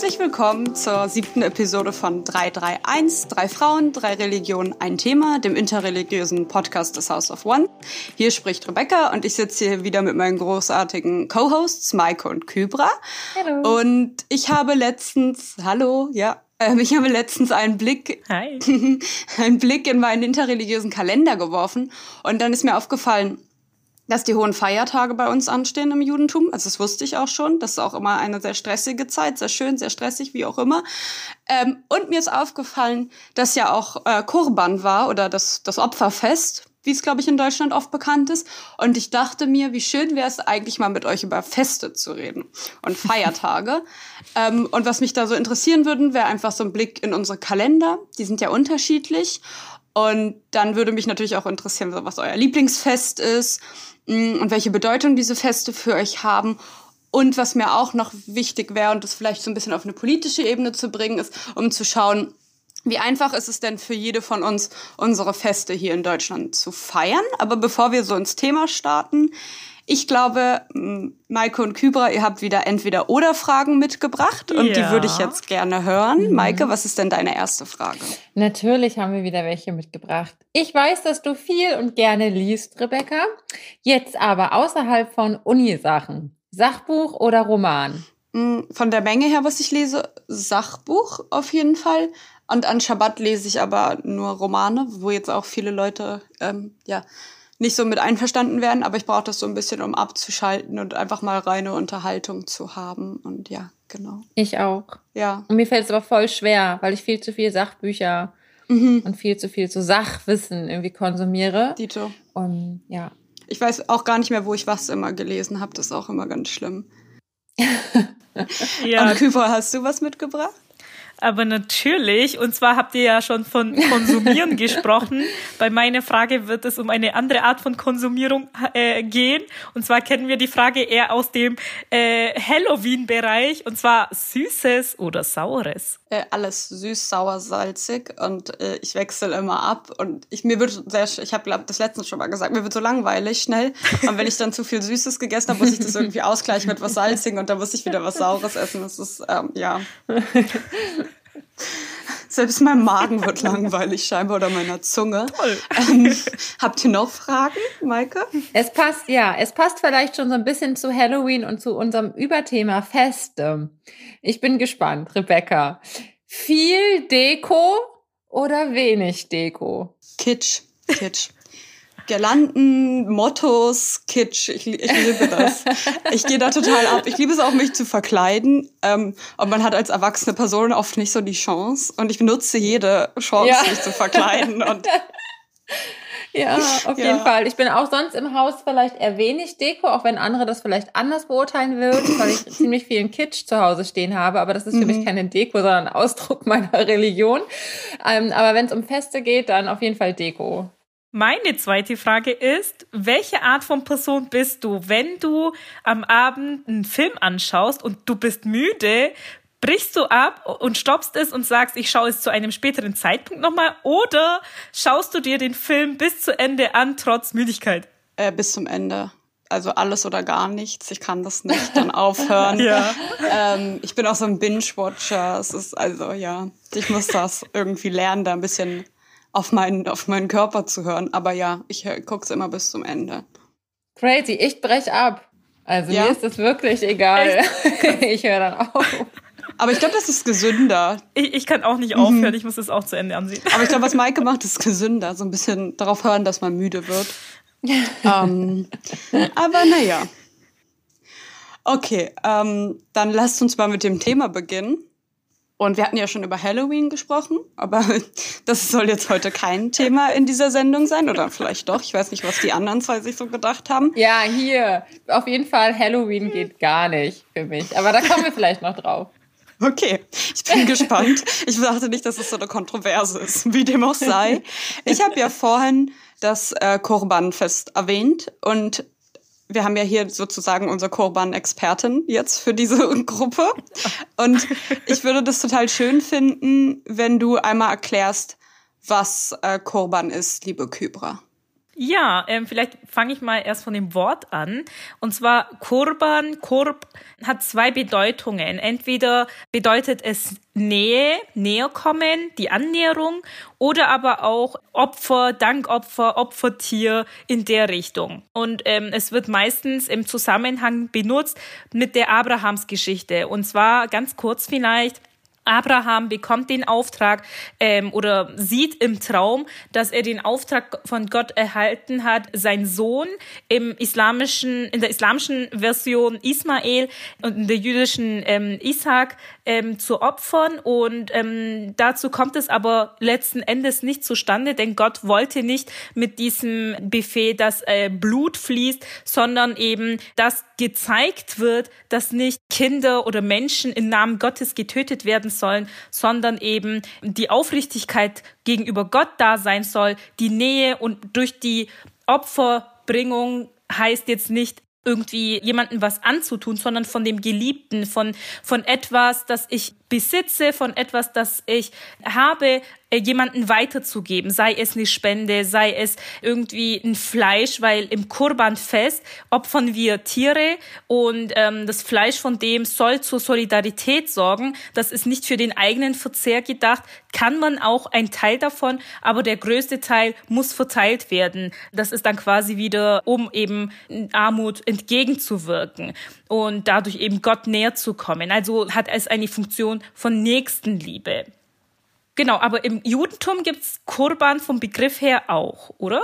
Herzlich willkommen zur siebten Episode von 331, drei Frauen, drei Religionen, ein Thema, dem interreligiösen Podcast des House of One. Hier spricht Rebecca und ich sitze hier wieder mit meinen großartigen Co-Hosts Maike und Kybra. Hallo. Und ich habe letztens, hallo, ja, ähm, ich habe letztens einen Blick, Hi. einen Blick in meinen interreligiösen Kalender geworfen und dann ist mir aufgefallen, dass die hohen Feiertage bei uns anstehen im Judentum. Also das wusste ich auch schon. Das ist auch immer eine sehr stressige Zeit, sehr schön, sehr stressig, wie auch immer. Ähm, und mir ist aufgefallen, dass ja auch äh, Kurban war oder das, das Opferfest, wie es, glaube ich, in Deutschland oft bekannt ist. Und ich dachte mir, wie schön wäre es eigentlich mal mit euch über Feste zu reden und Feiertage. ähm, und was mich da so interessieren würde, wäre einfach so ein Blick in unsere Kalender. Die sind ja unterschiedlich. Und dann würde mich natürlich auch interessieren, was euer Lieblingsfest ist mm, und welche Bedeutung diese Feste für euch haben. Und was mir auch noch wichtig wäre, und das vielleicht so ein bisschen auf eine politische Ebene zu bringen, ist, um zu schauen, wie einfach ist es denn für jede von uns, unsere Feste hier in Deutschland zu feiern? Aber bevor wir so ins Thema starten, ich glaube, Maike und Kybra, ihr habt wieder entweder oder Fragen mitgebracht und ja. die würde ich jetzt gerne hören. Mhm. Maike, was ist denn deine erste Frage? Natürlich haben wir wieder welche mitgebracht. Ich weiß, dass du viel und gerne liest, Rebecca. Jetzt aber außerhalb von Unisachen. Sachbuch oder Roman? Von der Menge her, was ich lese, Sachbuch auf jeden Fall. Und an Schabbat lese ich aber nur Romane, wo jetzt auch viele Leute ähm, ja nicht so mit einverstanden werden, aber ich brauche das so ein bisschen, um abzuschalten und einfach mal reine Unterhaltung zu haben. Und ja, genau. Ich auch. Ja. Und mir fällt es aber voll schwer, weil ich viel zu viel Sachbücher mhm. und viel zu viel zu Sachwissen irgendwie konsumiere. Dito. Und ja. Ich weiß auch gar nicht mehr, wo ich was immer gelesen habe. Das ist auch immer ganz schlimm. ja. Und Küfer, hast du was mitgebracht? Aber natürlich, und zwar habt ihr ja schon von Konsumieren gesprochen. Bei meiner Frage wird es um eine andere Art von Konsumierung äh, gehen. Und zwar kennen wir die Frage eher aus dem äh, Halloween-Bereich, und zwar Süßes oder Saures. Äh, alles süß, sauer, salzig und äh, ich wechsle immer ab. Und ich mir wird sehr, ich habe glaube das letztens schon mal gesagt, mir wird so langweilig schnell. Und wenn ich dann zu viel Süßes gegessen habe, muss ich das irgendwie ausgleichen mit was Salzigen und dann muss ich wieder was Saures essen. Das ist ähm, ja. Selbst mein Magen wird langweilig scheinbar oder meiner Zunge. Toll. Ähm, habt ihr noch Fragen, Maike? Es passt, ja, es passt vielleicht schon so ein bisschen zu Halloween und zu unserem Überthema Feste. Ich bin gespannt, Rebecca. Viel Deko oder wenig Deko? Kitsch, Kitsch. Girlanden, Mottos, Kitsch. Ich, ich liebe das. ich gehe da total ab. Ich liebe es auch, mich zu verkleiden. Ähm, und man hat als erwachsene Person oft nicht so die Chance. Und ich benutze jede Chance, ja. mich zu verkleiden. Und ja, auf ja. jeden Fall. Ich bin auch sonst im Haus vielleicht eher wenig Deko, auch wenn andere das vielleicht anders beurteilen würden, weil ich ziemlich vielen Kitsch zu Hause stehen habe. Aber das ist für mhm. mich keine Deko, sondern Ausdruck meiner Religion. Ähm, aber wenn es um Feste geht, dann auf jeden Fall Deko. Meine zweite Frage ist, welche Art von Person bist du, wenn du am Abend einen Film anschaust und du bist müde, brichst du ab und stoppst es und sagst, ich schaue es zu einem späteren Zeitpunkt nochmal oder schaust du dir den Film bis zu Ende an, trotz Müdigkeit? Äh, bis zum Ende. Also alles oder gar nichts. Ich kann das nicht dann aufhören. ja. ähm, ich bin auch so ein Binge-Watcher. Es ist also, ja, ich muss das irgendwie lernen, da ein bisschen auf meinen, auf meinen Körper zu hören. Aber ja, ich gucke es immer bis zum Ende. Crazy, ich brech ab. Also ja? mir ist das wirklich egal. ich höre dann auf. Aber ich glaube, das ist gesünder. Ich, ich kann auch nicht aufhören, mhm. ich muss das auch zu Ende ansehen. Aber ich glaube, was Maike macht, ist gesünder. So ein bisschen darauf hören, dass man müde wird. ähm, aber naja. Okay, ähm, dann lasst uns mal mit dem Thema beginnen. Und wir hatten ja schon über Halloween gesprochen, aber das soll jetzt heute kein Thema in dieser Sendung sein oder vielleicht doch. Ich weiß nicht, was die anderen zwei sich so gedacht haben. Ja, hier. Auf jeden Fall Halloween geht gar nicht für mich. Aber da kommen wir vielleicht noch drauf. Okay, ich bin gespannt. Ich dachte nicht, dass es so eine Kontroverse ist, wie dem auch sei. Ich habe ja vorhin das äh, Korbanfest erwähnt und wir haben ja hier sozusagen unsere Korban-Expertin jetzt für diese Gruppe. Und ich würde das total schön finden, wenn du einmal erklärst, was äh, Korban ist, liebe Kybra. Ja, ähm, vielleicht fange ich mal erst von dem Wort an. Und zwar Kurban, Kurb hat zwei Bedeutungen. Entweder bedeutet es Nähe, näher kommen, die Annäherung, oder aber auch Opfer, Dankopfer, Opfertier in der Richtung. Und ähm, es wird meistens im Zusammenhang benutzt mit der Abrahamsgeschichte. Und zwar ganz kurz vielleicht. Abraham bekommt den Auftrag ähm, oder sieht im Traum, dass er den Auftrag von Gott erhalten hat, sein Sohn im islamischen, in der islamischen Version Ismael und in der jüdischen ähm, Isaac ähm, zu opfern. Und ähm, dazu kommt es aber letzten Endes nicht zustande, denn Gott wollte nicht mit diesem Befehl, dass äh, Blut fließt, sondern eben, dass gezeigt wird, dass nicht Kinder oder Menschen im Namen Gottes getötet werden sollen, sondern eben die Aufrichtigkeit gegenüber Gott da sein soll, die Nähe und durch die Opferbringung heißt jetzt nicht irgendwie jemanden was anzutun, sondern von dem Geliebten, von, von etwas, das ich besitze, von etwas, das ich habe, äh, jemanden weiterzugeben, sei es eine Spende, sei es irgendwie ein Fleisch, weil im Kurbanfest opfern wir Tiere und ähm, das Fleisch von dem soll zur Solidarität sorgen. Das ist nicht für den eigenen Verzehr gedacht, kann man auch ein Teil davon, aber der größte Teil muss verteilt werden. Das ist dann quasi wieder, um eben Armut entgegenzuwirken und dadurch eben Gott näher zu kommen. Also hat es eine Funktion von Nächstenliebe. Genau, aber im Judentum gibt es Kurban vom Begriff her auch, oder?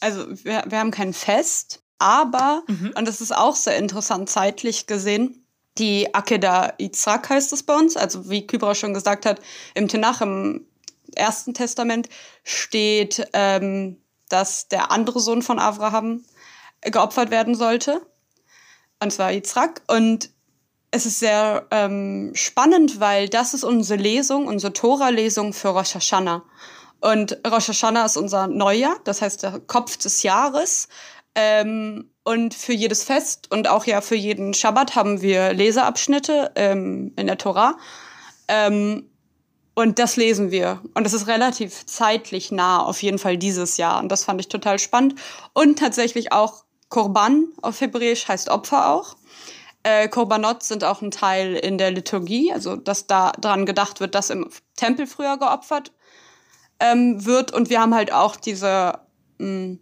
Also wir, wir haben kein Fest, aber, mhm. und das ist auch sehr interessant zeitlich gesehen, die Akeda Yitzhak heißt es bei uns, also wie Kybra schon gesagt hat, im Tenach, im Ersten Testament steht, ähm, dass der andere Sohn von Abraham geopfert werden sollte, und zwar Yitzhak. Und es ist sehr ähm, spannend, weil das ist unsere Lesung, unsere Tora-Lesung für Rosh Hashanah. Und Rosh Hashanah ist unser Neujahr, das heißt der Kopf des Jahres. Ähm, und für jedes Fest und auch ja für jeden Schabbat haben wir Leseabschnitte ähm, in der Tora. Ähm, und das lesen wir. Und das ist relativ zeitlich nah, auf jeden Fall dieses Jahr. Und das fand ich total spannend. Und tatsächlich auch Korban auf Hebräisch heißt Opfer auch. Äh, Korbanot sind auch ein Teil in der Liturgie, also dass da dran gedacht wird, dass im Tempel früher geopfert ähm, wird. Und wir haben halt auch diese, mh, hm,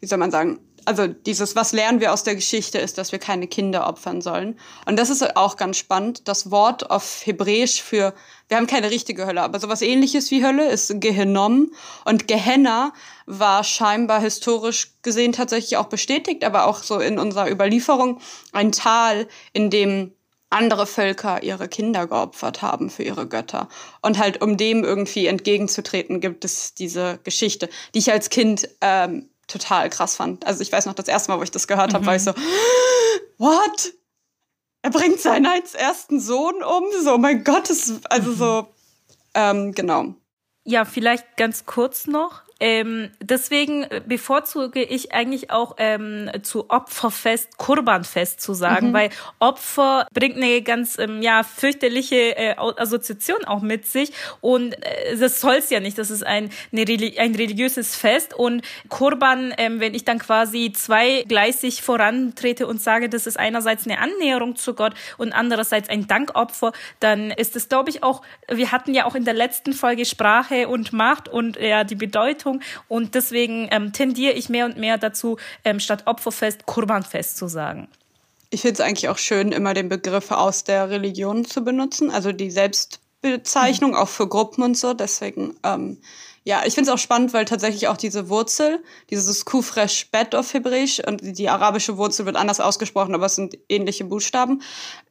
wie soll man sagen, also dieses, was lernen wir aus der Geschichte, ist, dass wir keine Kinder opfern sollen. Und das ist auch ganz spannend. Das Wort auf Hebräisch für, wir haben keine richtige Hölle, aber sowas ähnliches wie Hölle ist Gehenom. Und Gehenna war scheinbar historisch gesehen tatsächlich auch bestätigt, aber auch so in unserer Überlieferung ein Tal, in dem andere Völker ihre Kinder geopfert haben für ihre Götter. Und halt, um dem irgendwie entgegenzutreten, gibt es diese Geschichte, die ich als Kind ähm, total krass fand. Also ich weiß noch, das erste Mal, wo ich das gehört habe, mhm. war ich so, what? Er bringt seinen als ersten Sohn um? So, mein Gott, ist, also mhm. so, ähm, genau. Ja, vielleicht ganz kurz noch. Ähm, deswegen bevorzuge ich eigentlich auch ähm, zu Opferfest, Kurbanfest zu sagen, mhm. weil Opfer bringt eine ganz ähm, ja fürchterliche äh, Assoziation auch mit sich und äh, das soll's ja nicht. Das ist ein eine, ein religiöses Fest und Kurban, ähm, wenn ich dann quasi zweigleisig vorantrete und sage, das ist einerseits eine Annäherung zu Gott und andererseits ein Dankopfer, dann ist es, glaube ich, auch. Wir hatten ja auch in der letzten Folge Sprache und Macht und ja die Bedeutung Bedeutung. Und deswegen ähm, tendiere ich mehr und mehr dazu, ähm, statt Opferfest Kurbanfest zu sagen. Ich finde es eigentlich auch schön, immer den Begriff aus der Religion zu benutzen, also die Selbstbezeichnung, mhm. auch für Gruppen und so. Deswegen, ähm, ja, ich finde es auch spannend, weil tatsächlich auch diese Wurzel, dieses Kufresh Bet auf Hebräisch, und die arabische Wurzel wird anders ausgesprochen, aber es sind ähnliche Buchstaben,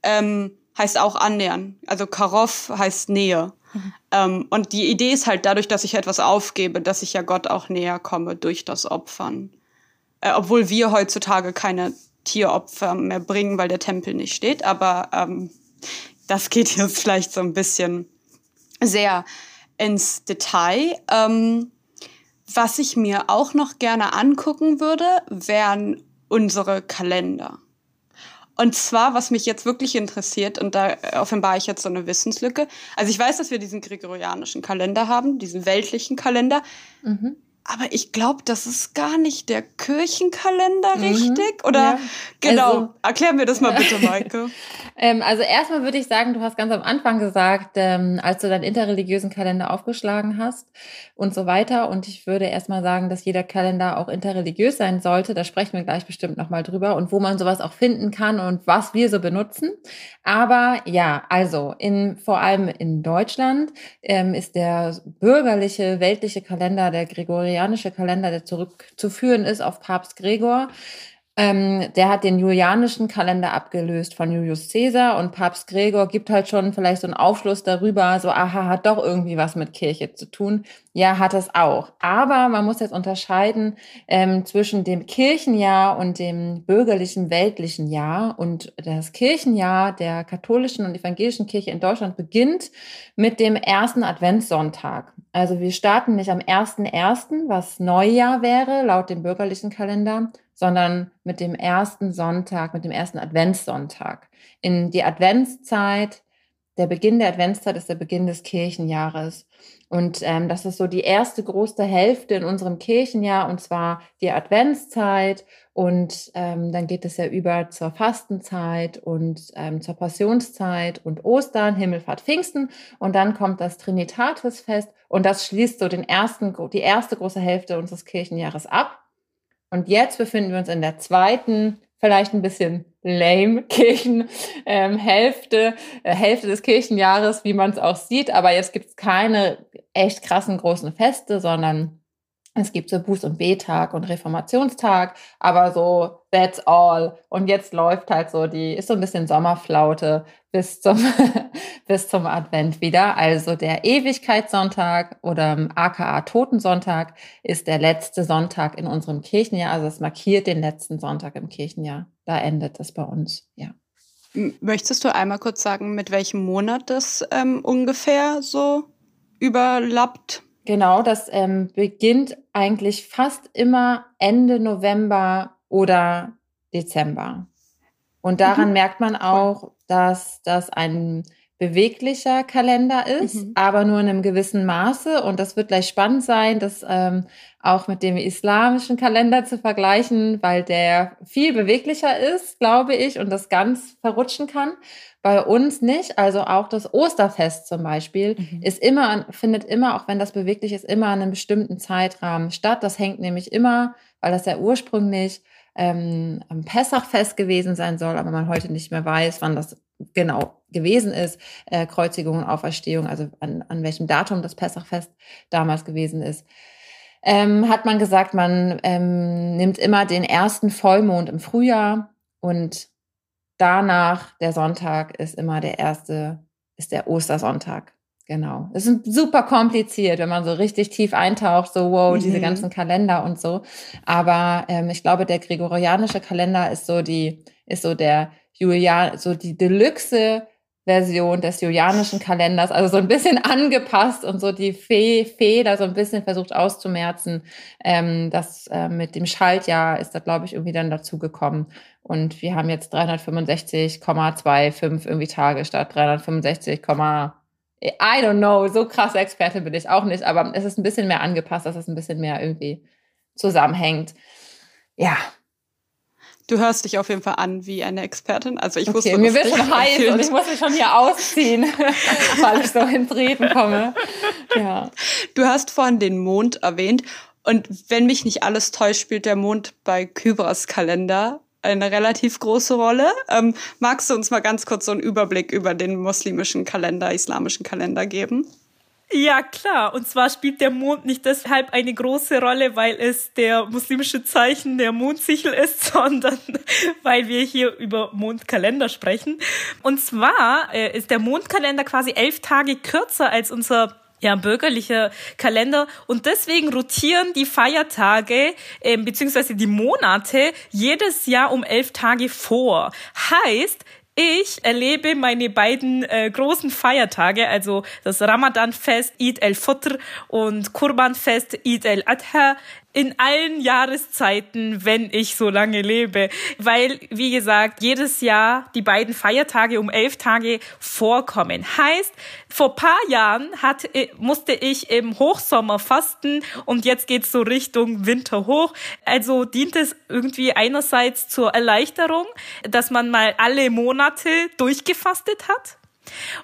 ähm, heißt auch annähern. Also Karov heißt Nähe. Mhm. Ähm, und die Idee ist halt dadurch, dass ich etwas aufgebe, dass ich ja Gott auch näher komme durch das Opfern. Äh, obwohl wir heutzutage keine Tieropfer mehr bringen, weil der Tempel nicht steht. Aber ähm, das geht jetzt vielleicht so ein bisschen sehr ins Detail. Ähm, was ich mir auch noch gerne angucken würde, wären unsere Kalender. Und zwar, was mich jetzt wirklich interessiert, und da offenbare ich jetzt so eine Wissenslücke. Also ich weiß, dass wir diesen gregorianischen Kalender haben, diesen weltlichen Kalender. Mhm. Aber ich glaube, das ist gar nicht der Kirchenkalender mhm, richtig. Oder ja. genau, also, erklär mir das mal bitte, Maike. ähm, also erstmal würde ich sagen, du hast ganz am Anfang gesagt, ähm, als du deinen interreligiösen Kalender aufgeschlagen hast und so weiter. Und ich würde erstmal sagen, dass jeder Kalender auch interreligiös sein sollte. Da sprechen wir gleich bestimmt nochmal drüber und wo man sowas auch finden kann und was wir so benutzen. Aber ja, also in, vor allem in Deutschland ähm, ist der bürgerliche, weltliche Kalender der Gregorianer gregorianische Kalender, der zurückzuführen ist auf Papst Gregor. Ähm, der hat den julianischen Kalender abgelöst von Julius Caesar und Papst Gregor gibt halt schon vielleicht so einen Aufschluss darüber, so, aha, hat doch irgendwie was mit Kirche zu tun. Ja, hat es auch. Aber man muss jetzt unterscheiden ähm, zwischen dem Kirchenjahr und dem bürgerlichen weltlichen Jahr. Und das Kirchenjahr der katholischen und evangelischen Kirche in Deutschland beginnt mit dem ersten Adventssonntag. Also wir starten nicht am 1.1., was Neujahr wäre, laut dem bürgerlichen Kalender, sondern mit dem ersten Sonntag, mit dem ersten Adventssonntag. In die Adventszeit, der Beginn der Adventszeit ist der Beginn des Kirchenjahres. Und ähm, das ist so die erste große Hälfte in unserem Kirchenjahr, und zwar die Adventszeit. Und ähm, dann geht es ja über zur Fastenzeit und ähm, zur Passionszeit und Ostern, Himmelfahrt, Pfingsten. Und dann kommt das Trinitatisfest und das schließt so den ersten, die erste große Hälfte unseres Kirchenjahres ab. Und jetzt befinden wir uns in der zweiten, vielleicht ein bisschen lame Kirchenhälfte, ähm, Hälfte, äh, Hälfte des Kirchenjahres, wie man es auch sieht. Aber jetzt gibt es keine echt krassen großen Feste, sondern es gibt so Buß- und B-Tag und Reformationstag, aber so that's all. Und jetzt läuft halt so die, ist so ein bisschen Sommerflaute bis zum, bis zum Advent wieder. Also der Ewigkeitssonntag oder aka Totensonntag ist der letzte Sonntag in unserem Kirchenjahr. Also es markiert den letzten Sonntag im Kirchenjahr. Da endet es bei uns, ja. Möchtest du einmal kurz sagen, mit welchem Monat das ähm, ungefähr so überlappt? Genau, das ähm, beginnt eigentlich fast immer Ende November oder Dezember. Und daran mhm. merkt man auch, dass das ein beweglicher Kalender ist, mhm. aber nur in einem gewissen Maße. Und das wird gleich spannend sein, das ähm, auch mit dem islamischen Kalender zu vergleichen, weil der viel beweglicher ist, glaube ich, und das ganz verrutschen kann. Bei uns nicht. Also auch das Osterfest zum Beispiel mhm. ist immer, findet immer, auch wenn das beweglich ist, immer an einem bestimmten Zeitrahmen statt. Das hängt nämlich immer, weil das ja ursprünglich ähm, am Pessachfest gewesen sein soll, aber man heute nicht mehr weiß, wann das genau gewesen ist, äh, Kreuzigung und Auferstehung, also an, an welchem Datum das Pessachfest damals gewesen ist, ähm, hat man gesagt, man ähm, nimmt immer den ersten Vollmond im Frühjahr und danach der Sonntag ist immer der erste, ist der Ostersonntag. Genau. Es ist super kompliziert, wenn man so richtig tief eintaucht, so wow, mhm. diese ganzen Kalender und so. Aber ähm, ich glaube, der gregorianische Kalender ist so die, ist so der Julian, so die Deluxe Version des julianischen Kalenders, also so ein bisschen angepasst und so die Fee, Feder so ein bisschen versucht auszumerzen. Ähm, das äh, mit dem Schaltjahr ist da, glaube ich, irgendwie dann dazu gekommen. Und wir haben jetzt 365,25 irgendwie Tage statt 365, I don't know, so krasse Experte bin ich auch nicht, aber es ist ein bisschen mehr angepasst, dass es ein bisschen mehr irgendwie zusammenhängt. Ja. Du hörst dich auf jeden Fall an wie eine Expertin. Also ich okay, wusste, mir wird schon heiß und ich muss mich schon hier ausziehen, weil ich so ins Reden komme. Ja. Du hast vorhin den Mond erwähnt und wenn mich nicht alles täuscht, spielt der Mond bei Kybras Kalender eine relativ große Rolle. Ähm, magst du uns mal ganz kurz so einen Überblick über den muslimischen Kalender, islamischen Kalender geben? Ja, klar. Und zwar spielt der Mond nicht deshalb eine große Rolle, weil es der muslimische Zeichen der Mondsichel ist, sondern weil wir hier über Mondkalender sprechen. Und zwar äh, ist der Mondkalender quasi elf Tage kürzer als unser ja, bürgerlicher Kalender. Und deswegen rotieren die Feiertage äh, beziehungsweise die Monate jedes Jahr um elf Tage vor. Heißt, ich erlebe meine beiden äh, großen Feiertage, also das Ramadan-Fest Eid al-Fitr und Kurban-Fest Eid al-Adha, in allen Jahreszeiten, wenn ich so lange lebe. Weil, wie gesagt, jedes Jahr die beiden Feiertage um elf Tage vorkommen. Heißt, vor paar Jahren hat, äh, musste ich im Hochsommer fasten und jetzt geht's so Richtung Winter hoch. Also dient es irgendwie einerseits zur Erleichterung, dass man mal alle Monate durchgefastet hat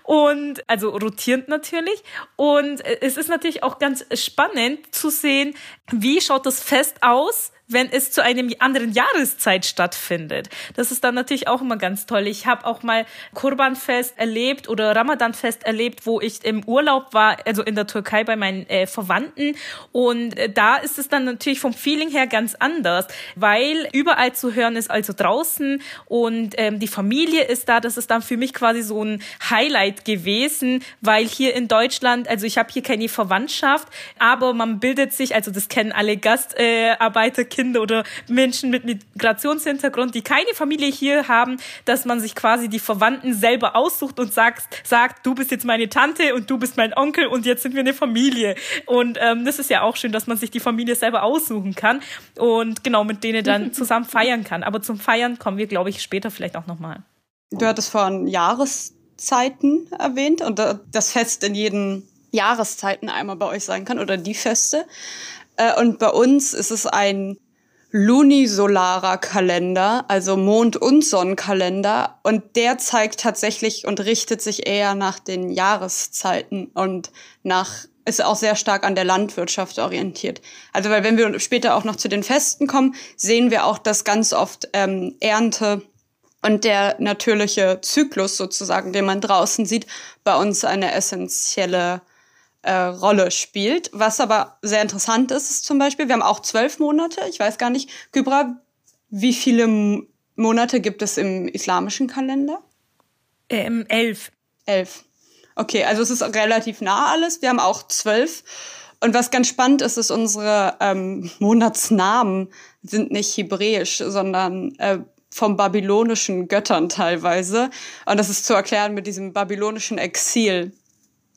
und also rotierend natürlich. Und es ist natürlich auch ganz spannend zu sehen, wie schaut das Fest aus, wenn es zu einem anderen Jahreszeit stattfindet. Das ist dann natürlich auch immer ganz toll. Ich habe auch mal Kurbanfest erlebt oder Ramadanfest erlebt, wo ich im Urlaub war, also in der Türkei bei meinen äh, Verwandten. Und äh, da ist es dann natürlich vom Feeling her ganz anders, weil überall zu hören ist, also draußen und ähm, die Familie ist da. Das ist dann für mich quasi so ein Highlight gewesen, weil hier in Deutschland, also ich habe hier keine Verwandtschaft, aber man bildet sich, also das kennen alle Gastarbeiter, äh, Kinder oder Menschen mit Migrationshintergrund, die keine Familie hier haben, dass man sich quasi die Verwandten selber aussucht und sagt, sagt, du bist jetzt meine Tante und du bist mein Onkel und jetzt sind wir eine Familie. Und ähm, das ist ja auch schön, dass man sich die Familie selber aussuchen kann und genau mit denen dann zusammen feiern kann. Aber zum Feiern kommen wir, glaube ich, später vielleicht auch nochmal. Du hattest vorhin Jahreszeiten erwähnt und das Fest in jeden Jahreszeiten einmal bei euch sein kann oder die Feste. Äh, und bei uns ist es ein lunisolarer Kalender, also Mond- und Sonnenkalender. Und der zeigt tatsächlich und richtet sich eher nach den Jahreszeiten und nach ist auch sehr stark an der Landwirtschaft orientiert. Also weil wenn wir später auch noch zu den Festen kommen, sehen wir auch, dass ganz oft ähm, Ernte und der natürliche Zyklus sozusagen, den man draußen sieht, bei uns eine essentielle äh, Rolle spielt. Was aber sehr interessant ist, ist zum Beispiel, wir haben auch zwölf Monate. Ich weiß gar nicht, Kybra, wie viele Monate gibt es im islamischen Kalender? Ähm, elf. Elf. Okay, also es ist relativ nah alles. Wir haben auch zwölf. Und was ganz spannend ist, ist, unsere ähm, Monatsnamen sind nicht hebräisch, sondern äh, vom babylonischen Göttern teilweise. Und das ist zu erklären mit diesem babylonischen Exil.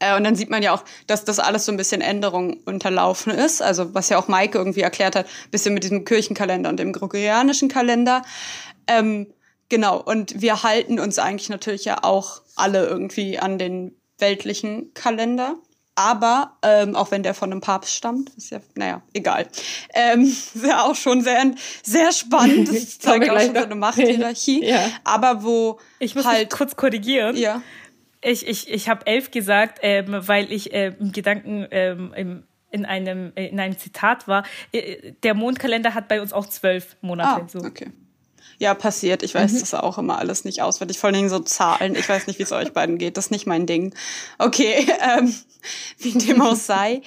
Äh, und dann sieht man ja auch, dass das alles so ein bisschen Änderung unterlaufen ist. Also was ja auch Maike irgendwie erklärt hat, bisschen mit diesem Kirchenkalender und dem gregorianischen Kalender. Ähm, genau, und wir halten uns eigentlich natürlich ja auch alle irgendwie an den weltlichen Kalender. Aber ähm, auch wenn der von einem Papst stammt, ist ja, naja, egal. Ähm, ist ja auch schon sehr, sehr spannend. Das zeigt auch schon so eine Machthierarchie. ja. Aber wo ich muss halt kurz korrigieren. Ja. Ich, ich, ich habe elf gesagt, ähm, weil ich äh, im Gedanken ähm, im, in einem, äh, in einem Zitat war. Äh, der Mondkalender hat bei uns auch zwölf Monate. Ah, so. okay. Ja, passiert. Ich weiß mhm. das auch immer alles nicht auswendig. Vor allen Dingen so Zahlen. Ich weiß nicht, wie es euch beiden geht. Das ist nicht mein Ding. Okay, ähm, wie dem auch sei.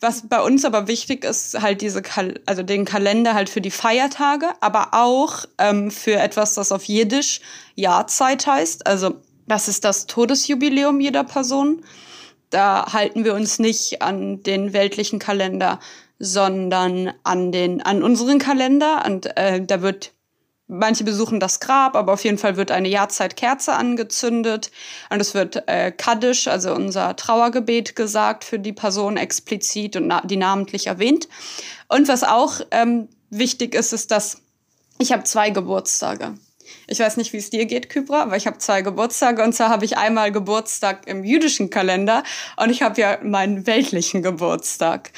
Was bei uns aber wichtig ist, halt diese, Kal also den Kalender halt für die Feiertage, aber auch ähm, für etwas, das auf Jiddisch Jahrzeit heißt. Also das ist das Todesjubiläum jeder Person. Da halten wir uns nicht an den weltlichen Kalender, sondern an den an unseren Kalender. Und äh, da wird manche besuchen das Grab, aber auf jeden Fall wird eine Jahrzeit-Kerze angezündet und es wird äh, Kaddisch, also unser Trauergebet, gesagt für die Person explizit und na die namentlich erwähnt. Und was auch ähm, wichtig ist, ist, dass ich habe zwei Geburtstage. Ich weiß nicht, wie es dir geht, Kybra, aber ich habe zwei Geburtstage und zwar habe ich einmal Geburtstag im jüdischen Kalender und ich habe ja meinen weltlichen Geburtstag.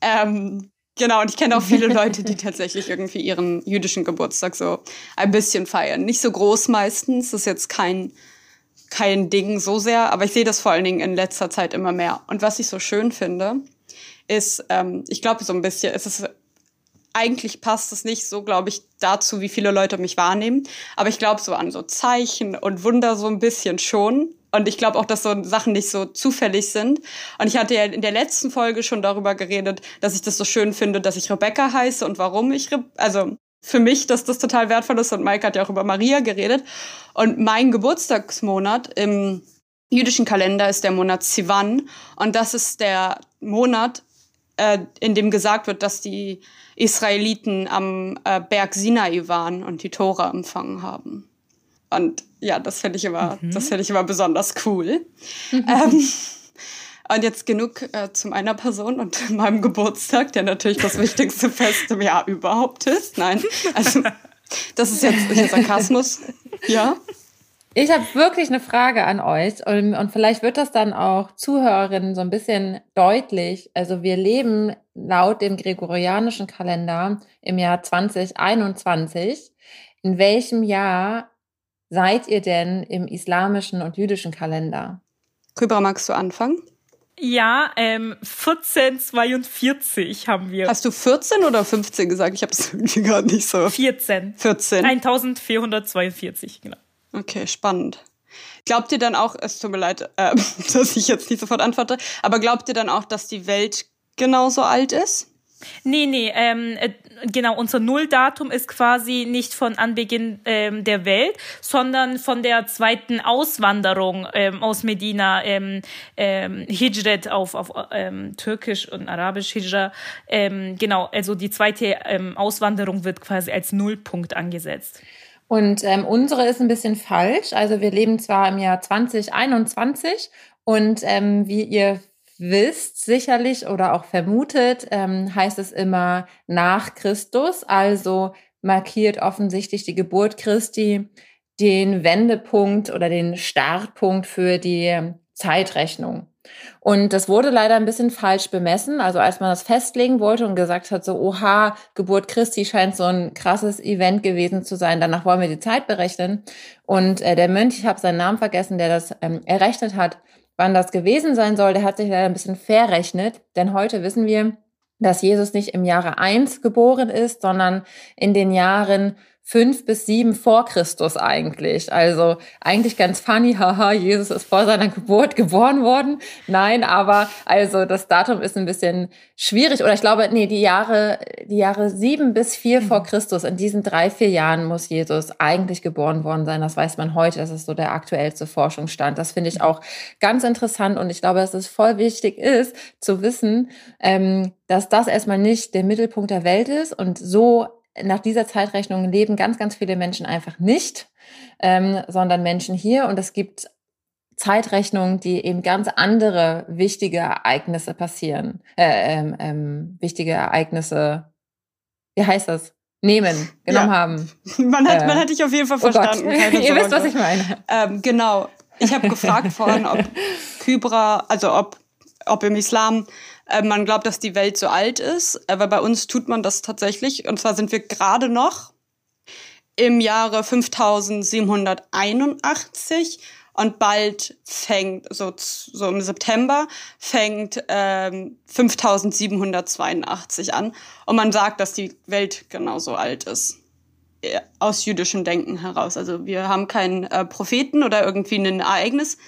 Ähm, genau, und ich kenne auch viele Leute, die tatsächlich irgendwie ihren jüdischen Geburtstag so ein bisschen feiern. Nicht so groß meistens, das ist jetzt kein kein Ding so sehr, aber ich sehe das vor allen Dingen in letzter Zeit immer mehr. Und was ich so schön finde, ist, ähm, ich glaube so ein bisschen, es ist eigentlich passt es nicht so, glaube ich, dazu, wie viele Leute mich wahrnehmen. Aber ich glaube so an so Zeichen und Wunder so ein bisschen schon. Und ich glaube auch, dass so Sachen nicht so zufällig sind. Und ich hatte ja in der letzten Folge schon darüber geredet, dass ich das so schön finde, dass ich Rebecca heiße und warum ich, Re also für mich, dass das total wertvoll ist. Und Mike hat ja auch über Maria geredet. Und mein Geburtstagsmonat im jüdischen Kalender ist der Monat Sivan. Und das ist der Monat, äh, in dem gesagt wird, dass die Israeliten am äh, Berg Sinai waren und die Tora empfangen haben. Und ja, das finde ich immer, mhm. das finde ich immer besonders cool. Mhm. Ähm, Und jetzt genug äh, zu meiner Person und meinem Geburtstag, der natürlich das wichtigste Fest im Jahr überhaupt ist. Nein, also das ist jetzt Sarkasmus. Ja. Ich habe wirklich eine Frage an euch und, und vielleicht wird das dann auch Zuhörerinnen so ein bisschen deutlich. Also wir leben laut dem gregorianischen Kalender im Jahr 2021. In welchem Jahr seid ihr denn im islamischen und jüdischen Kalender? Kübra, magst du anfangen? Ja, ähm, 1442 haben wir. Hast du 14 oder 15 gesagt? Ich habe es irgendwie gerade nicht so. 14. 14. 1442, genau. Okay, spannend. Glaubt ihr dann auch, es tut mir leid, äh, dass ich jetzt nicht sofort antworte, aber glaubt ihr dann auch, dass die Welt genauso alt ist? Nee, nee, ähm, äh, genau, unser Nulldatum ist quasi nicht von Anbeginn ähm, der Welt, sondern von der zweiten Auswanderung ähm, aus Medina, ähm, ähm, Hijret auf, auf ähm, Türkisch und Arabisch Hijra. Ähm, genau, also die zweite ähm, Auswanderung wird quasi als Nullpunkt angesetzt. Und ähm, unsere ist ein bisschen falsch. Also wir leben zwar im Jahr 2021 und ähm, wie ihr wisst sicherlich oder auch vermutet, ähm, heißt es immer nach Christus, also markiert offensichtlich die Geburt Christi den Wendepunkt oder den Startpunkt für die Zeitrechnung. Und das wurde leider ein bisschen falsch bemessen. Also als man das festlegen wollte und gesagt hat, so, oha, Geburt Christi scheint so ein krasses Event gewesen zu sein, danach wollen wir die Zeit berechnen. Und äh, der Mönch, ich habe seinen Namen vergessen, der das ähm, errechnet hat, wann das gewesen sein soll, der hat sich leider ein bisschen verrechnet, denn heute wissen wir, dass Jesus nicht im Jahre eins geboren ist, sondern in den Jahren fünf bis sieben vor Christus eigentlich. Also eigentlich ganz funny, haha, Jesus ist vor seiner Geburt geboren worden. Nein, aber also das Datum ist ein bisschen schwierig. Oder ich glaube, nee, die Jahre, die Jahre sieben bis vier mhm. vor Christus, in diesen drei, vier Jahren muss Jesus eigentlich geboren worden sein. Das weiß man heute. Das ist so der aktuellste Forschungsstand. Das finde ich auch ganz interessant. Und ich glaube, dass es voll wichtig ist, zu wissen, ähm, dass das erstmal nicht der Mittelpunkt der Welt ist und so nach dieser Zeitrechnung leben ganz, ganz viele Menschen einfach nicht, ähm, sondern Menschen hier. Und es gibt Zeitrechnungen, die eben ganz andere wichtige Ereignisse passieren. Äh, ähm, ähm, wichtige Ereignisse, wie heißt das? Nehmen, genommen ja. haben. Man hat, äh, man hat dich auf jeden Fall verstanden. Oh Ihr wisst, was ich meine. Ähm, genau. Ich habe gefragt vorhin, ob Kybra, also ob, ob im Islam äh, man glaubt, dass die Welt so alt ist, weil bei uns tut man das tatsächlich. Und zwar sind wir gerade noch im Jahre 5781 und bald fängt, so, so im September, fängt ähm, 5782 an. Und man sagt, dass die Welt genauso alt ist. Äh, aus jüdischem Denken heraus. Also wir haben keinen äh, Propheten oder irgendwie ein Ereignis,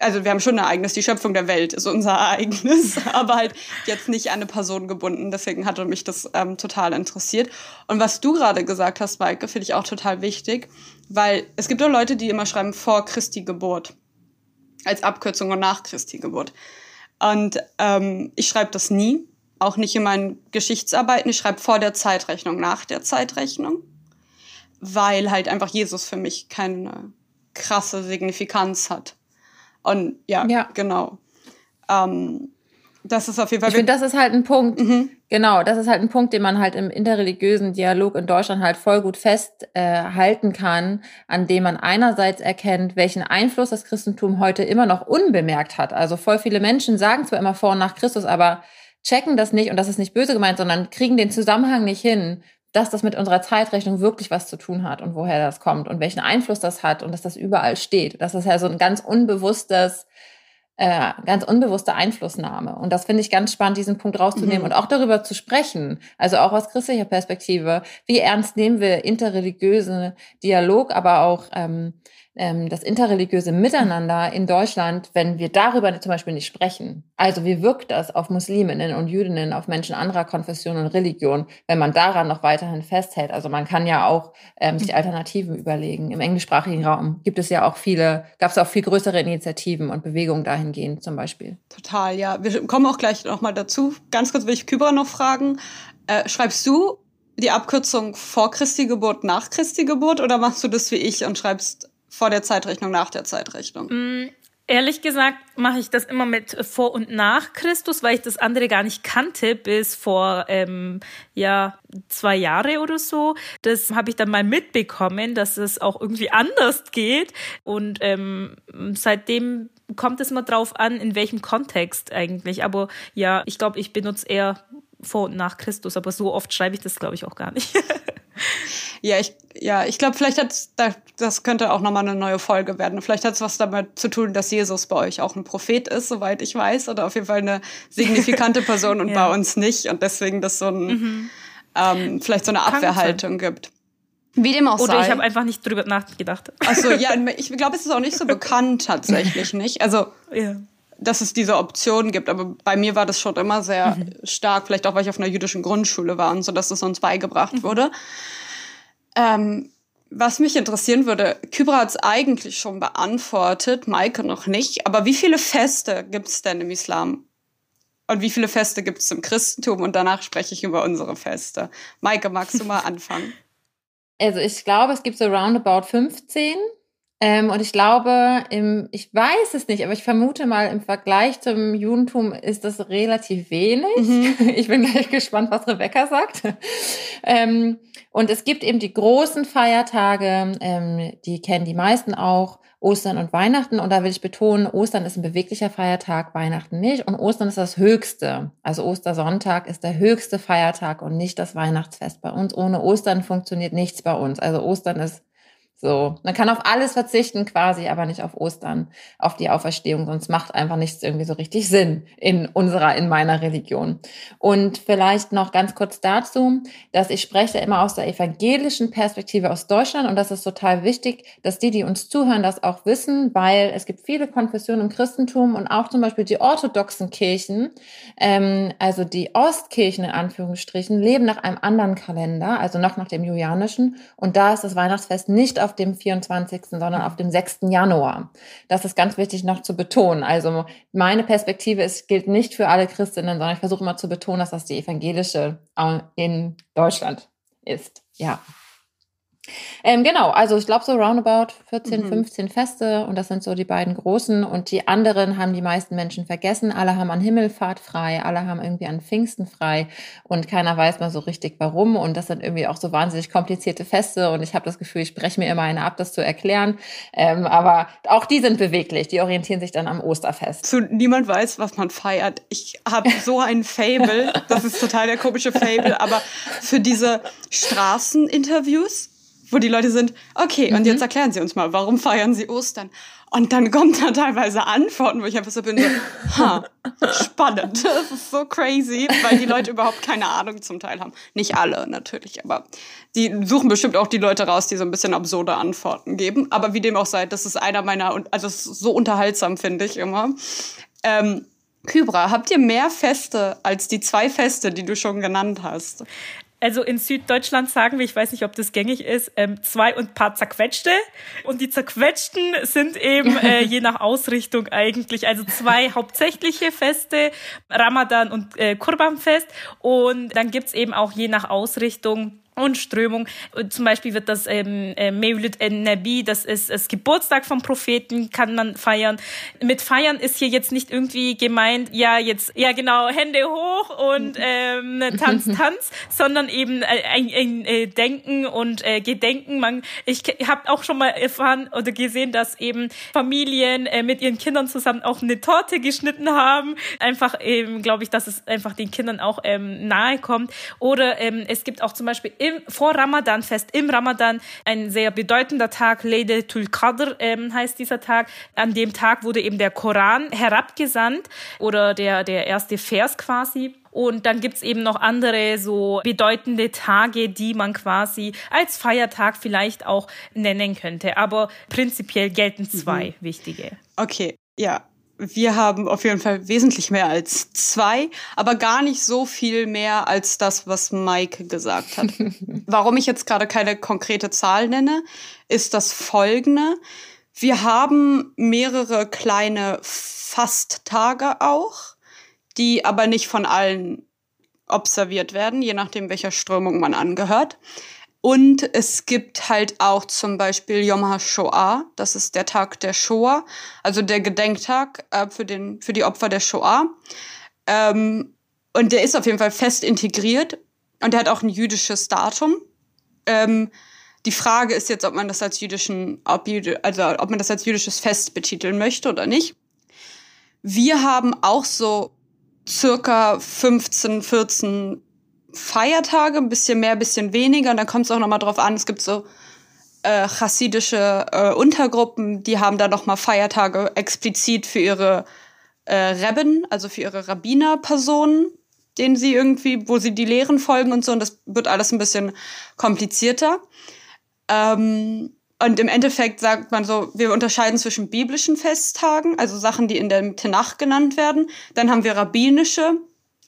also wir haben schon ein Ereignis, die Schöpfung der Welt ist unser Ereignis, aber halt jetzt nicht an eine Person gebunden. Deswegen hatte mich das ähm, total interessiert. Und was du gerade gesagt hast, Maike, finde ich auch total wichtig, weil es gibt auch Leute, die immer schreiben vor Christi Geburt als Abkürzung und nach Christi Geburt. Und ähm, ich schreibe das nie, auch nicht in meinen Geschichtsarbeiten. Ich schreibe vor der Zeitrechnung, nach der Zeitrechnung, weil halt einfach Jesus für mich keine krasse Signifikanz hat. Und ja, ja. genau. Ähm, das ist auf jeden Fall. Ich finde, das ist halt ein Punkt. Mhm. Genau, das ist halt ein Punkt, den man halt im interreligiösen Dialog in Deutschland halt voll gut festhalten äh, kann, an dem man einerseits erkennt, welchen Einfluss das Christentum heute immer noch unbemerkt hat. Also voll viele Menschen sagen zwar immer vor und nach Christus, aber checken das nicht und das ist nicht böse gemeint, sondern kriegen den Zusammenhang nicht hin, dass das mit unserer Zeitrechnung wirklich was zu tun hat und woher das kommt und welchen Einfluss das hat und dass das überall steht. Das ist ja so ein ganz unbewusstes, äh, ganz unbewusste Einflussnahme. Und das finde ich ganz spannend, diesen Punkt rauszunehmen mhm. und auch darüber zu sprechen. Also auch aus christlicher Perspektive. Wie ernst nehmen wir interreligiöse Dialog, aber auch ähm, ähm, das interreligiöse Miteinander in Deutschland, wenn wir darüber zum Beispiel nicht sprechen. Also wie wirkt das auf Musliminnen und Jüdinnen, auf Menschen anderer Konfession und Religion, wenn man daran noch weiterhin festhält? Also man kann ja auch ähm, sich Alternativen überlegen. Im englischsprachigen Raum gibt es ja auch viele, gab es auch viel größere Initiativen und Bewegungen dahingehend zum Beispiel. Total, ja. Wir kommen auch gleich nochmal dazu. Ganz kurz will ich Kybra noch fragen. Äh, schreibst du die Abkürzung vor Christi Geburt, nach Christi Geburt oder machst du das wie ich und schreibst vor der Zeitrechnung, nach der Zeitrechnung? Mm, Ehrlich gesagt mache ich das immer mit vor und nach Christus, weil ich das andere gar nicht kannte bis vor ähm, ja zwei Jahre oder so. Das habe ich dann mal mitbekommen, dass es auch irgendwie anders geht und ähm, seitdem kommt es immer drauf an, in welchem Kontext eigentlich. Aber ja, ich glaube, ich benutze eher vor und nach Christus, aber so oft schreibe ich das, glaube ich, auch gar nicht. ja, ich, ja, ich glaube, vielleicht hat das könnte auch nochmal eine neue Folge werden. Vielleicht hat es was damit zu tun, dass Jesus bei euch auch ein Prophet ist, soweit ich weiß, oder auf jeden Fall eine signifikante Person und ja. bei uns nicht und deswegen das so ein, mhm. ähm, vielleicht so eine Abwehrhaltung gibt. Wie dem auch Oder sei. ich habe einfach nicht drüber nachgedacht. Achso, ja, ich glaube, es ist auch nicht so bekannt tatsächlich nicht. Also, ja. Dass es diese Option gibt. Aber bei mir war das schon immer sehr mhm. stark, vielleicht auch, weil ich auf einer jüdischen Grundschule war und so, dass es uns beigebracht mhm. wurde. Ähm, was mich interessieren würde, Kybra hat es eigentlich schon beantwortet, Maike noch nicht, aber wie viele Feste gibt es denn im Islam? Und wie viele Feste gibt es im Christentum? Und danach spreche ich über unsere Feste. Maike, magst du mal anfangen? Also ich glaube, es gibt so roundabout 15. Ähm, und ich glaube, im, ich weiß es nicht, aber ich vermute mal, im Vergleich zum Judentum ist das relativ wenig. Mhm. Ich bin gleich gespannt, was Rebecca sagt. Ähm, und es gibt eben die großen Feiertage, ähm, die kennen die meisten auch. Ostern und Weihnachten. Und da will ich betonen, Ostern ist ein beweglicher Feiertag, Weihnachten nicht. Und Ostern ist das höchste. Also Ostersonntag ist der höchste Feiertag und nicht das Weihnachtsfest bei uns. Ohne Ostern funktioniert nichts bei uns. Also Ostern ist so, man kann auf alles verzichten quasi, aber nicht auf Ostern, auf die Auferstehung, sonst macht einfach nichts irgendwie so richtig Sinn in unserer, in meiner Religion. Und vielleicht noch ganz kurz dazu, dass ich spreche immer aus der evangelischen Perspektive aus Deutschland und das ist total wichtig, dass die, die uns zuhören, das auch wissen, weil es gibt viele Konfessionen im Christentum und auch zum Beispiel die orthodoxen Kirchen, ähm, also die Ostkirchen in Anführungsstrichen, leben nach einem anderen Kalender, also noch nach dem Julianischen und da ist das Weihnachtsfest nicht auf dem 24., sondern auf dem 6. Januar. Das ist ganz wichtig noch zu betonen. Also meine Perspektive ist, gilt nicht für alle Christinnen, sondern ich versuche immer zu betonen, dass das die evangelische äh, in Deutschland ist. Ja. Ähm, genau, also ich glaube so roundabout 14, mhm. 15 Feste und das sind so die beiden großen und die anderen haben die meisten Menschen vergessen. Alle haben an Himmelfahrt frei, alle haben irgendwie an Pfingsten frei und keiner weiß mal so richtig warum und das sind irgendwie auch so wahnsinnig komplizierte Feste und ich habe das Gefühl, ich breche mir immer eine ab, das zu erklären. Ähm, aber auch die sind beweglich, die orientieren sich dann am Osterfest. Zu niemand weiß, was man feiert. Ich habe so ein Fable, das ist total der komische Fable, aber für diese Straßeninterviews wo die Leute sind, okay, und mhm. jetzt erklären Sie uns mal, warum feiern Sie Ostern? Und dann kommen da teilweise Antworten, wo ich einfach so bin, so, ha, spannend. So crazy, weil die Leute überhaupt keine Ahnung zum Teil haben. Nicht alle natürlich, aber die suchen bestimmt auch die Leute raus, die so ein bisschen absurde Antworten geben. Aber wie dem auch sei, das ist einer meiner, also so unterhaltsam, finde ich immer. Ähm, Kybra, habt ihr mehr Feste als die zwei Feste, die du schon genannt hast? Also in Süddeutschland sagen wir, ich weiß nicht, ob das gängig ist, ähm, zwei und paar zerquetschte. Und die zerquetschten sind eben äh, je nach Ausrichtung eigentlich. Also zwei hauptsächliche Feste, Ramadan und äh, Kurbanfest. Und dann gibt's eben auch je nach Ausrichtung und Strömung. Zum Beispiel wird das ähm, äh, Mevlid en-Nabi, das ist das Geburtstag vom Propheten, kann man feiern. Mit feiern ist hier jetzt nicht irgendwie gemeint, ja jetzt, ja genau, Hände hoch und ähm, Tanz, Tanz, sondern eben äh, ein, ein äh, Denken und äh, Gedenken. Man, ich habe auch schon mal erfahren oder gesehen, dass eben Familien äh, mit ihren Kindern zusammen auch eine Torte geschnitten haben. Einfach eben, glaube ich, dass es einfach den Kindern auch ähm, nahe kommt. Oder ähm, es gibt auch zum Beispiel im, vor Ramadan-Fest, im Ramadan, ein sehr bedeutender Tag, Laylatul Qadr ähm, heißt dieser Tag. An dem Tag wurde eben der Koran herabgesandt oder der, der erste Vers quasi. Und dann gibt's eben noch andere so bedeutende Tage, die man quasi als Feiertag vielleicht auch nennen könnte. Aber prinzipiell gelten zwei mhm. wichtige. Okay, ja wir haben auf jeden Fall wesentlich mehr als zwei, aber gar nicht so viel mehr als das, was Mike gesagt hat. Warum ich jetzt gerade keine konkrete Zahl nenne, ist das folgende. Wir haben mehrere kleine Fasttage auch, die aber nicht von allen observiert werden, je nachdem, welcher Strömung man angehört. Und es gibt halt auch zum Beispiel Yom HaShoah, das ist der Tag der Shoah, also der Gedenktag äh, für, den, für die Opfer der Shoah. Ähm, und der ist auf jeden Fall fest integriert und der hat auch ein jüdisches Datum. Ähm, die Frage ist jetzt, ob man das als jüdischen, ob, also ob man das als jüdisches Fest betiteln möchte oder nicht. Wir haben auch so circa 15, 14 Feiertage, ein bisschen mehr, ein bisschen weniger. Und dann kommt es auch nochmal drauf an, es gibt so äh, chassidische äh, Untergruppen, die haben da nochmal Feiertage explizit für ihre äh, Rebben, also für ihre Rabbinerpersonen, denen sie irgendwie, wo sie die Lehren folgen und so. Und das wird alles ein bisschen komplizierter. Ähm, und im Endeffekt sagt man so, wir unterscheiden zwischen biblischen Festtagen, also Sachen, die in der Tenach genannt werden. Dann haben wir rabbinische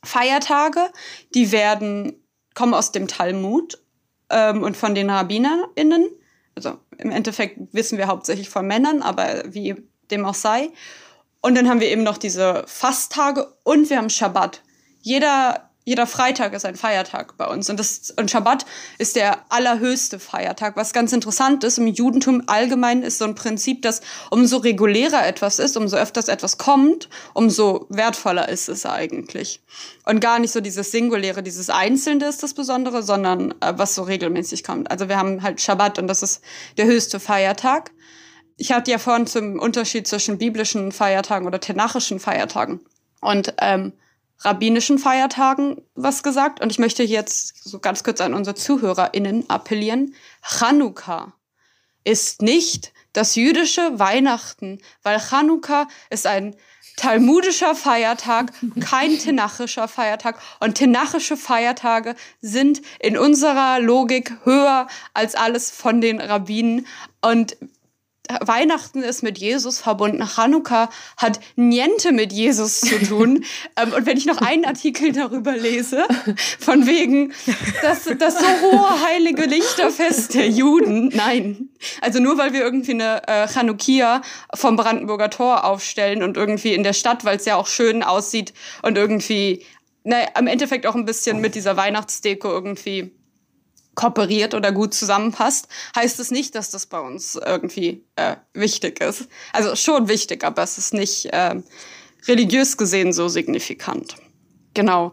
Feiertage, die werden, kommen aus dem Talmud ähm, und von den RabbinerInnen. Also im Endeffekt wissen wir hauptsächlich von Männern, aber wie dem auch sei. Und dann haben wir eben noch diese Fasttage und wir haben Schabbat. Jeder jeder Freitag ist ein Feiertag bei uns. Und, das, und Schabbat ist der allerhöchste Feiertag. Was ganz interessant ist, im Judentum allgemein ist so ein Prinzip, dass umso regulärer etwas ist, umso öfters etwas kommt, umso wertvoller ist es eigentlich. Und gar nicht so dieses Singuläre, dieses Einzelne ist das Besondere, sondern äh, was so regelmäßig kommt. Also wir haben halt Schabbat und das ist der höchste Feiertag. Ich hatte ja vorhin zum Unterschied zwischen biblischen Feiertagen oder tenachischen Feiertagen. Und ähm, rabbinischen Feiertagen was gesagt und ich möchte jetzt so ganz kurz an unsere ZuhörerInnen appellieren. Chanukka ist nicht das jüdische Weihnachten, weil Chanukka ist ein talmudischer Feiertag, kein tenachischer Feiertag. Und tenachische Feiertage sind in unserer Logik höher als alles von den Rabbinen. Und Weihnachten ist mit Jesus verbunden. Chanukka hat niente mit Jesus zu tun. ähm, und wenn ich noch einen Artikel darüber lese, von wegen, das, das so hohe heilige Lichterfest der Juden, nein. Also nur weil wir irgendwie eine äh, Chanukia vom Brandenburger Tor aufstellen und irgendwie in der Stadt, weil es ja auch schön aussieht und irgendwie, naja, im Endeffekt auch ein bisschen mit dieser Weihnachtsdeko irgendwie kooperiert oder gut zusammenpasst, heißt es nicht, dass das bei uns irgendwie äh, wichtig ist. Also schon wichtig, aber es ist nicht äh, religiös gesehen so signifikant. Genau.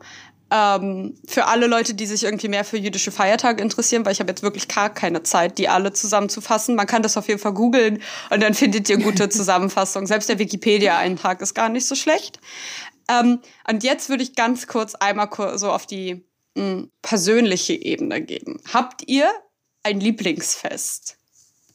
Ähm, für alle Leute, die sich irgendwie mehr für jüdische Feiertage interessieren, weil ich habe jetzt wirklich gar keine Zeit, die alle zusammenzufassen. Man kann das auf jeden Fall googeln und dann findet ihr gute Zusammenfassungen. Selbst der Wikipedia-Eintrag ist gar nicht so schlecht. Ähm, und jetzt würde ich ganz kurz einmal so auf die persönliche Ebene geben. Habt ihr ein Lieblingsfest?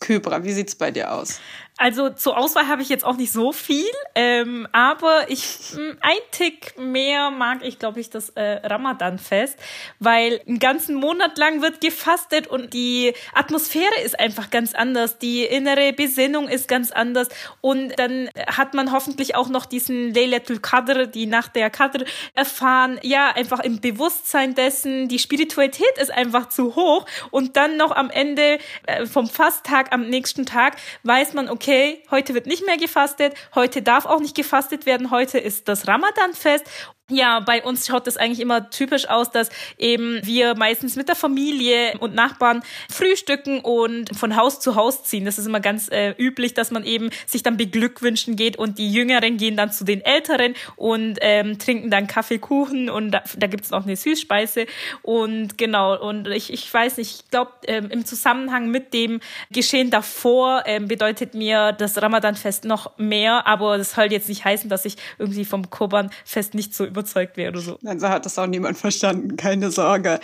Kybra, wie sieht's bei dir aus? Also zur Auswahl habe ich jetzt auch nicht so viel, ähm, aber ich hm, ein Tick mehr mag ich, glaube ich, das äh, Ramadan-Fest, weil einen ganzen Monat lang wird gefastet und die Atmosphäre ist einfach ganz anders, die innere Besinnung ist ganz anders und dann hat man hoffentlich auch noch diesen Laylatul Qadr, die Nacht der Qadr erfahren, ja, einfach im Bewusstsein dessen, die Spiritualität ist einfach zu hoch und dann noch am Ende äh, vom Fasttag am nächsten Tag weiß man, okay, okay, heute wird nicht mehr gefastet, heute darf auch nicht gefastet werden, heute ist das Ramadan-Fest ja, bei uns schaut das eigentlich immer typisch aus, dass eben wir meistens mit der Familie und Nachbarn frühstücken und von Haus zu Haus ziehen. Das ist immer ganz äh, üblich, dass man eben sich dann beglückwünschen geht und die Jüngeren gehen dann zu den Älteren und ähm, trinken dann Kaffeekuchen und da, da gibt es noch eine Süßspeise. Und genau, und ich, ich weiß nicht, ich glaube, ähm, im Zusammenhang mit dem Geschehen davor ähm, bedeutet mir das Ramadanfest noch mehr, aber das soll jetzt nicht heißen, dass ich irgendwie vom Koban-Fest nicht so überzeugt wäre oder so. Nein, so hat das auch niemand verstanden, keine Sorge.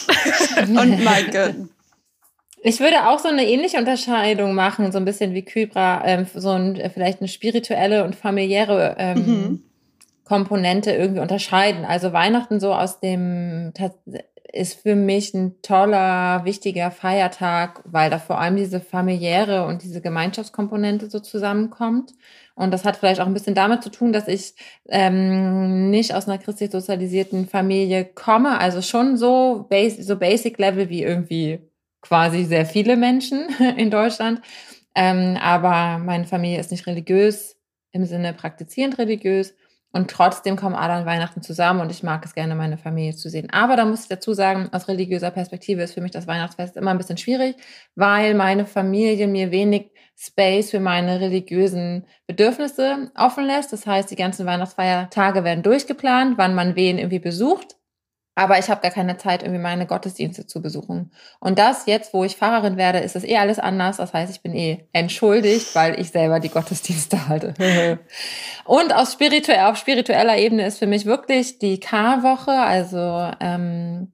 Und Maike. Ich würde auch so eine ähnliche Unterscheidung machen, so ein bisschen wie Kybra, ähm, so ein, äh, vielleicht eine spirituelle und familiäre ähm, mhm. Komponente irgendwie unterscheiden. Also Weihnachten so aus dem ist für mich ein toller, wichtiger Feiertag, weil da vor allem diese familiäre und diese Gemeinschaftskomponente so zusammenkommt. Und das hat vielleicht auch ein bisschen damit zu tun, dass ich ähm, nicht aus einer christlich sozialisierten Familie komme. Also schon so, bas so basic level wie irgendwie quasi sehr viele Menschen in Deutschland. Ähm, aber meine Familie ist nicht religiös im Sinne praktizierend religiös. Und trotzdem kommen alle an Weihnachten zusammen und ich mag es gerne, meine Familie zu sehen. Aber da muss ich dazu sagen, aus religiöser Perspektive ist für mich das Weihnachtsfest immer ein bisschen schwierig, weil meine Familie mir wenig Space für meine religiösen Bedürfnisse offen lässt. Das heißt, die ganzen Weihnachtsfeiertage werden durchgeplant, wann man wen irgendwie besucht. Aber ich habe gar keine Zeit, irgendwie meine Gottesdienste zu besuchen. Und das jetzt, wo ich Pfarrerin werde, ist das eh alles anders. Das heißt, ich bin eh entschuldigt, weil ich selber die Gottesdienste halte. Und aus spirituell, auf spiritueller Ebene ist für mich wirklich die Karwoche, also ähm,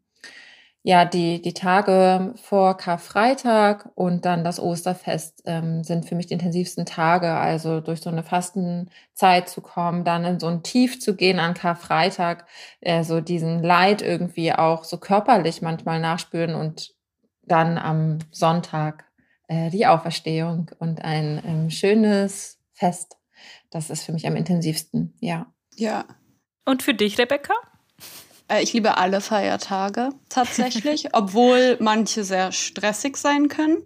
ja, die, die Tage vor Karfreitag und dann das Osterfest ähm, sind für mich die intensivsten Tage. Also durch so eine Fastenzeit zu kommen, dann in so ein Tief zu gehen an Karfreitag, äh, so diesen Leid irgendwie auch so körperlich manchmal nachspüren und dann am Sonntag äh, die Auferstehung und ein ähm, schönes Fest. Das ist für mich am intensivsten, ja. Ja. Und für dich, Rebecca? Äh, ich liebe alle Feiertage tatsächlich, obwohl manche sehr stressig sein können,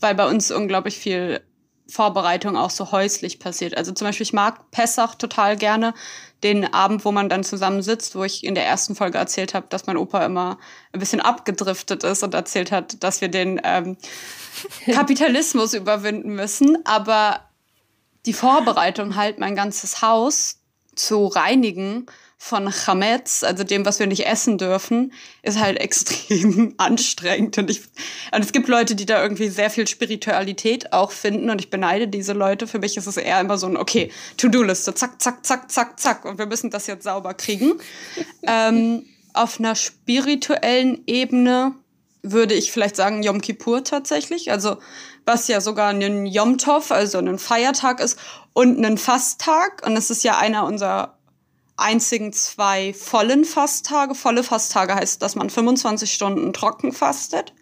weil bei uns unglaublich viel Vorbereitung auch so häuslich passiert. Also zum Beispiel, ich mag Pessach total gerne, den Abend, wo man dann zusammensitzt, wo ich in der ersten Folge erzählt habe, dass mein Opa immer ein bisschen abgedriftet ist und erzählt hat, dass wir den ähm, Kapitalismus überwinden müssen. Aber die Vorbereitung halt, mein ganzes Haus zu reinigen, von Chametz, also dem, was wir nicht essen dürfen, ist halt extrem anstrengend. Und, ich, und es gibt Leute, die da irgendwie sehr viel Spiritualität auch finden und ich beneide diese Leute. Für mich ist es eher immer so ein, okay, To-Do-Liste, zack, zack, zack, zack, zack und wir müssen das jetzt sauber kriegen. ähm, auf einer spirituellen Ebene würde ich vielleicht sagen Yom Kippur tatsächlich, also was ja sogar ein Yom Tov, also ein Feiertag ist und ein Fasttag und es ist ja einer unserer einzigen zwei vollen Fasttage. Volle Fasttage heißt, dass man 25 Stunden trocken fastet.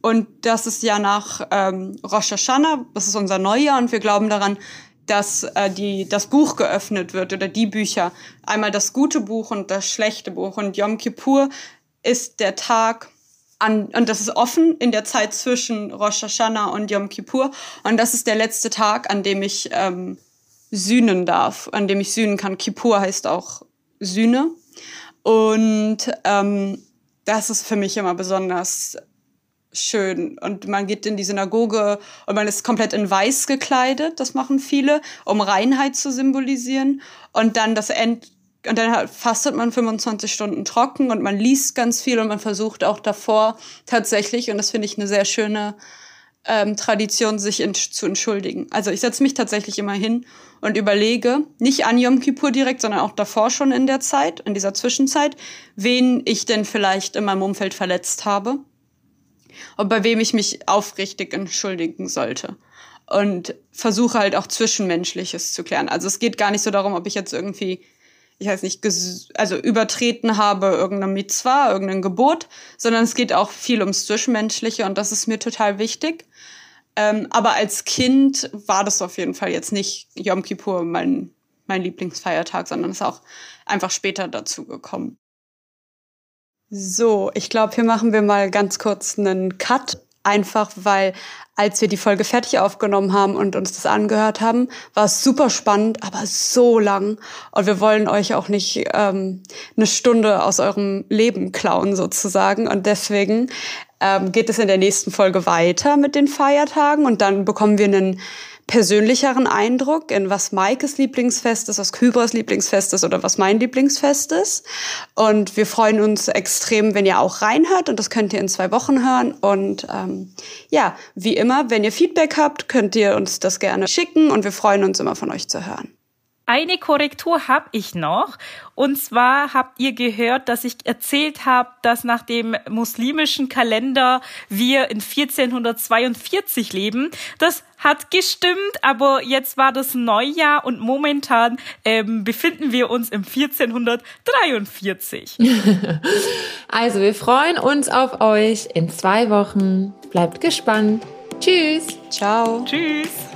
Und das ist ja nach ähm, Rosh Hashanah, das ist unser Neujahr und wir glauben daran, dass äh, die, das Buch geöffnet wird oder die Bücher. Einmal das gute Buch und das schlechte Buch. Und Yom Kippur ist der Tag, an, und das ist offen in der Zeit zwischen Rosh Hashanah und Yom Kippur. Und das ist der letzte Tag, an dem ich ähm, sühnen darf, an dem ich sühnen kann. Kippur heißt auch Sühne. Und ähm, das ist für mich immer besonders schön. Und man geht in die Synagoge und man ist komplett in weiß gekleidet, das machen viele, um Reinheit zu symbolisieren. Und dann das End und dann fastet man 25 Stunden trocken und man liest ganz viel und man versucht auch davor tatsächlich, und das finde ich eine sehr schöne ähm, Tradition, sich zu entschuldigen. Also ich setze mich tatsächlich immer hin und überlege, nicht an Yom Kippur direkt, sondern auch davor schon in der Zeit, in dieser Zwischenzeit, wen ich denn vielleicht in meinem Umfeld verletzt habe und bei wem ich mich aufrichtig entschuldigen sollte. Und versuche halt auch Zwischenmenschliches zu klären. Also es geht gar nicht so darum, ob ich jetzt irgendwie ich weiß nicht, also übertreten habe, irgendeine Mitzwa, irgendein Gebot, sondern es geht auch viel ums Zwischenmenschliche und das ist mir total wichtig. Ähm, aber als Kind war das auf jeden Fall jetzt nicht Yom Kippur mein, mein Lieblingsfeiertag, sondern ist auch einfach später dazu gekommen. So, ich glaube, hier machen wir mal ganz kurz einen Cut einfach weil als wir die Folge fertig aufgenommen haben und uns das angehört haben, war es super spannend, aber so lang. Und wir wollen euch auch nicht ähm, eine Stunde aus eurem Leben klauen sozusagen. Und deswegen ähm, geht es in der nächsten Folge weiter mit den Feiertagen und dann bekommen wir einen persönlicheren Eindruck in was Maikes Lieblingsfest ist, was Kybras Lieblingsfest ist oder was mein Lieblingsfest ist. Und wir freuen uns extrem, wenn ihr auch reinhört und das könnt ihr in zwei Wochen hören. Und ähm, ja, wie immer, wenn ihr Feedback habt, könnt ihr uns das gerne schicken und wir freuen uns immer von euch zu hören. Eine Korrektur habe ich noch. Und zwar habt ihr gehört, dass ich erzählt habe, dass nach dem muslimischen Kalender wir in 1442 leben. Das hat gestimmt, aber jetzt war das Neujahr und momentan ähm, befinden wir uns im 1443. also wir freuen uns auf euch in zwei Wochen. Bleibt gespannt. Tschüss. Ciao. Tschüss.